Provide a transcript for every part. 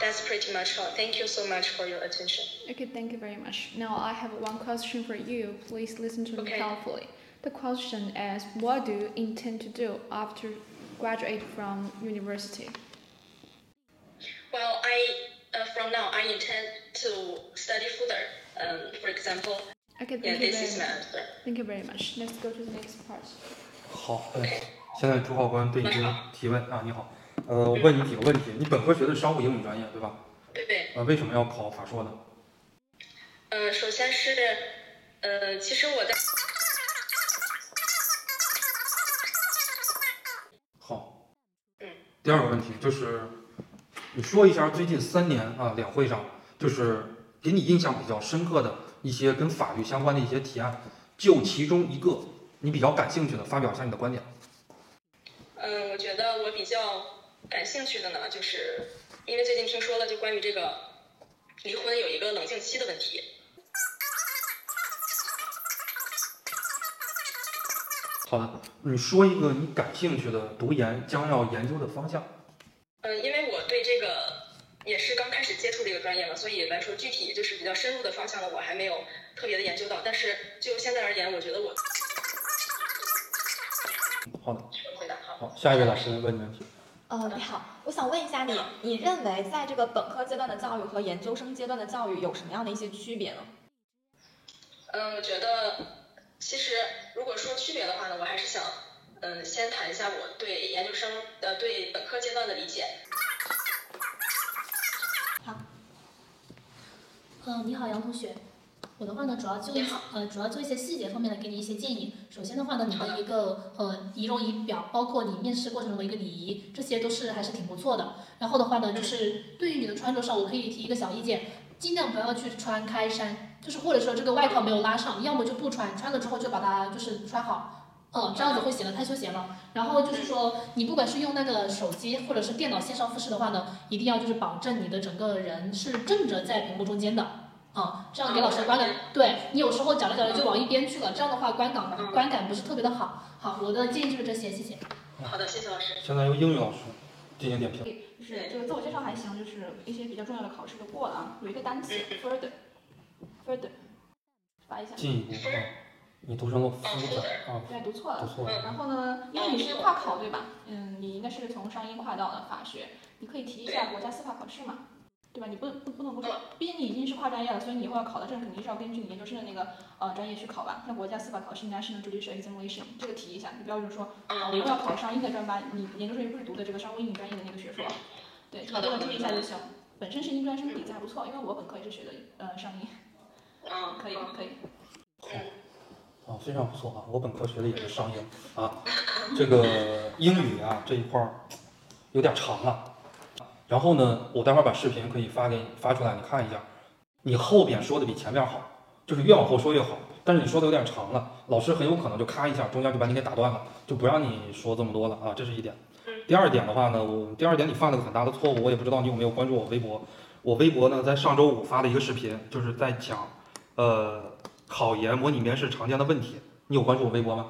That's pretty much all. Thank you so much for your attention. Okay, thank you very much. Now I have one question for you. Please listen to me Okay. carefully. The question is, what do you intend to do after graduate from university? Well, I uh, from now I intend to study further. Um, for example, Okay, yeah, thank you this is very my much. answer. Thank you very much. Let's go to the next part. 好，哎，现在朱考官对你进行提问啊，你好， 呃，我问你几个问题，你本科学的是商务英语专业对吧？对对。呃，为什么要考法硕呢？呃，首先是，呃，其实我在好，嗯，第二个问题就是，你说一下最近三年啊两会上，就是给你印象比较深刻的一些跟法律相关的一些提案，就其中一个你比较感兴趣的，发表一下你的观点。嗯，我觉得我比较感兴趣的呢，就是因为最近听说了，就关于这个离婚有一个冷静期的问题。好的，你说一个你感兴趣的读研将要研究的方向。嗯，因为我对这个也是刚开始接触这个专业嘛，所以来说具体就是比较深入的方向呢，我还没有特别的研究到。但是就现在而言，我觉得我好的，回答好。好，下一位老师问你问题。呃，你好，我想问一下你，你认为在这个本科阶段的教育和研究生阶段的教育有什么样的一些区别呢？嗯，我觉得其实如果说区别的话呢，我还是想嗯先谈一下我对研究生呃对本科阶段的理解。呃，你好，杨同学。我的话呢，主要就一呃，主要就一些细节方面的给你一些建议。首先的话呢，你的一个呃仪容仪表，包括你面试过程中的一个礼仪，这些都是还是挺不错的。然后的话呢，就是对于你的穿着上，我可以提一个小意见，尽量不要去穿开衫，就是或者说这个外套没有拉上，要么就不穿，穿了之后就把它就是穿好。嗯，这样子会显得太休闲了。然后就是说，你不管是用那个手机或者是电脑线上复试的话呢，一定要就是保证你的整个人是正着在屏幕中间的。啊、这样给老师的观感，对你有时候讲着讲着就往一边去了，这样的话观感观感不是特别的好。好，我的建议就是这些，谢谢。好的，谢谢老师。现在由英语老师进行点评。就是这个自我介绍还行，就是一些比较重要的考试都过了啊。有一个单词 further，further，发一下。进一步啊，你读成了 further 啊，对，读错了。读错了。然后呢，因为你是跨考对吧？嗯，你应该是从商英跨到了法学，你可以提一下国家司法考试嘛，对吧？你不不不能不说，毕竟你已经是跨专业了，所以你以后要考的证肯定是要根据你研究生的那个呃专业去考吧。那国家司法考试 National Judicial Examination 这个提一下，你不要就是说啊，我以后要考商英的专班，你研究生又不是读的这个商务英语专业的那个学硕，对，这个这个注意一下就行。本身是英专生底子还不错，因为我本科也是学的呃商英，嗯，可以可以。好，啊，非常不错啊！我本科学的也是商英啊，这个英语啊这一块儿有点长了。然后呢，我待会儿把视频可以发给你发出来，你看一下。你后边说的比前面好，就是越往后说越好。但是你说的有点长了，老师很有可能就咔一下，中间就把你给打断了，就不让你说这么多了啊，这是一点。第二点的话呢，我第二点你犯了个很大的错误，我也不知道你有没有关注我微博。我微博呢在上周五发了一个视频，就是在讲，呃，考研模拟面试常见的问题。你有关注我微博吗？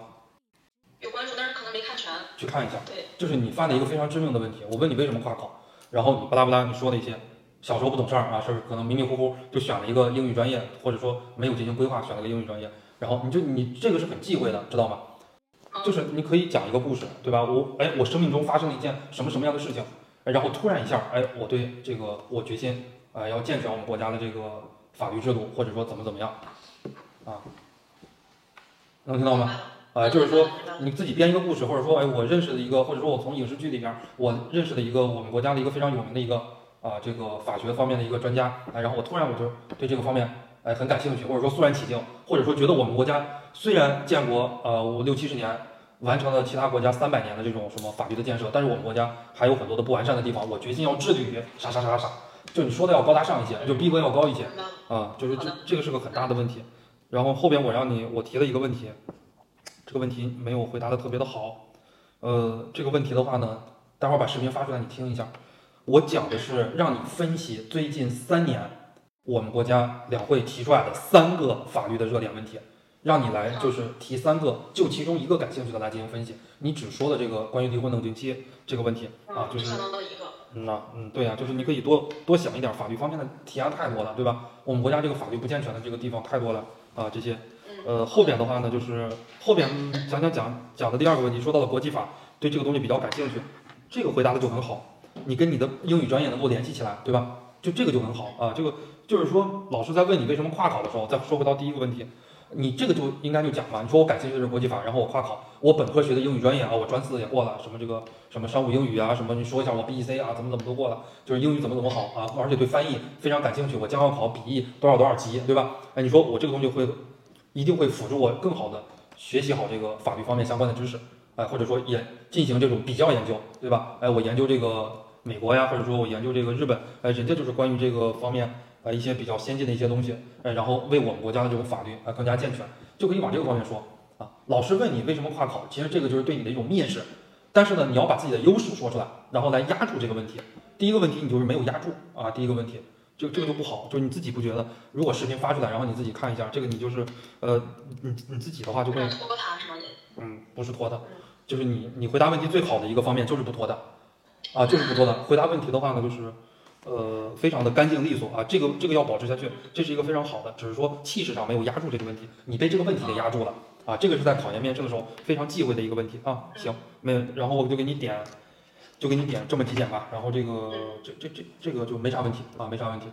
有关注，但是可能没看全。去看一下。对，就是你犯了一个非常致命的问题。我问你为什么跨考，然后你巴拉巴拉你说了一些，小时候不懂事儿啊，是可能迷迷糊糊就选了一个英语专业，或者说没有进行规划选了个英语专业，然后你就你这个是很忌讳的，知道吗？就是你可以讲一个故事，对吧？我哎，我生命中发生了一件什么什么样的事情，哎然后突然一下，哎，我对这个我决心，呃，要健全我们国家的这个法律制度，或者说怎么怎么样，啊，能听到吗？啊，就是说你自己编一个故事，或者说，哎，我认识的一个，或者说我从影视剧里边儿我认识的一个我们国家的一个非常有名的一个啊，这个法学方面的一个专家，哎，然后我突然我就对这个方面哎很感兴趣，或者说肃然起敬，或者说觉得我们国家虽然建国呃五六七十年，完成了其他国家三百年的这种什么法律的建设，但是我们国家还有很多的不完善的地方，我决心要致力于啥啥啥啥啥，就你说的要高大上一些，就逼格要高一些。啊，就是这这个是个很大的问题。然后后边我让你我提了一个问题，这个问题没有回答的特别的好。呃，这个问题的话呢，待会儿把视频发出来你听一下。我讲的是让你分析最近三年我们国家两会提出来的三个法律的热点问题，让你来就是提三个，就其中一个感兴趣的来进行分析。你只说的这个关于离婚冷静期这个问题啊，就是。嗯呐，嗯，对呀、就是你可以多多想一点，法律方面的提案太多了，对吧？我们国家这个法律不健全的这个地方太多了啊，这些。呃，后边的话呢，就是后边讲讲讲讲的第二个问题，说到了国际法，对这个东西比较感兴趣，这个回答的就很好，你跟你的英语专业能够联系起来，对吧？就这个就很好啊，这个就是说老师在问你为什么跨考的时候，再说回到第一个问题，你这个就应该就讲嘛，你说我感兴趣的是国际法，然后我跨考，我本科学的英语专业啊，我专四也过了，什么这个什么商务英语啊，什么你说一下我 BEC 啊，怎么怎么都过了，就是英语怎么怎么好啊，而且对翻译非常感兴趣，我将要考笔译多少多少级，对吧？哎，你说我这个东西会一定会辅助我更好的学习好这个法律方面相关的知识，哎，或者说研进行这种比较研究，对吧？哎，我研究这个美国呀，或者说我研究这个日本，哎，人家就是关于这个方面呃一些比较先进的一些东西，哎，然后为我们国家的这种法律啊更加健全，就可以往这个方面说啊。老师问你为什么跨考，其实这个就是对你的一种蔑视，但是呢，你要把自己的优势说出来，然后来压住这个问题。第一个问题你就是没有压住啊，第一个问题。这个这个就不好，就是你自己不觉得，如果视频发出来，然后你自己看一下，这个你就是，呃，你你自己的话就会拖沓是吗？嗯，不是拖的，就是你你回答问题最好的一个方面就是不拖的，啊，就是不拖的。回答问题的话呢，就是呃非常的干净利索啊，这个这个要保持下去，这是一个非常好的，只是说气势上没有压住这个问题，你被这个问题给压住了啊，这个是在考研面试的时候非常忌讳的一个问题啊。行，没有，然后我就给你点。就给你点这么几点吧，然后这个这这这这个就没啥问题啊，没啥问题。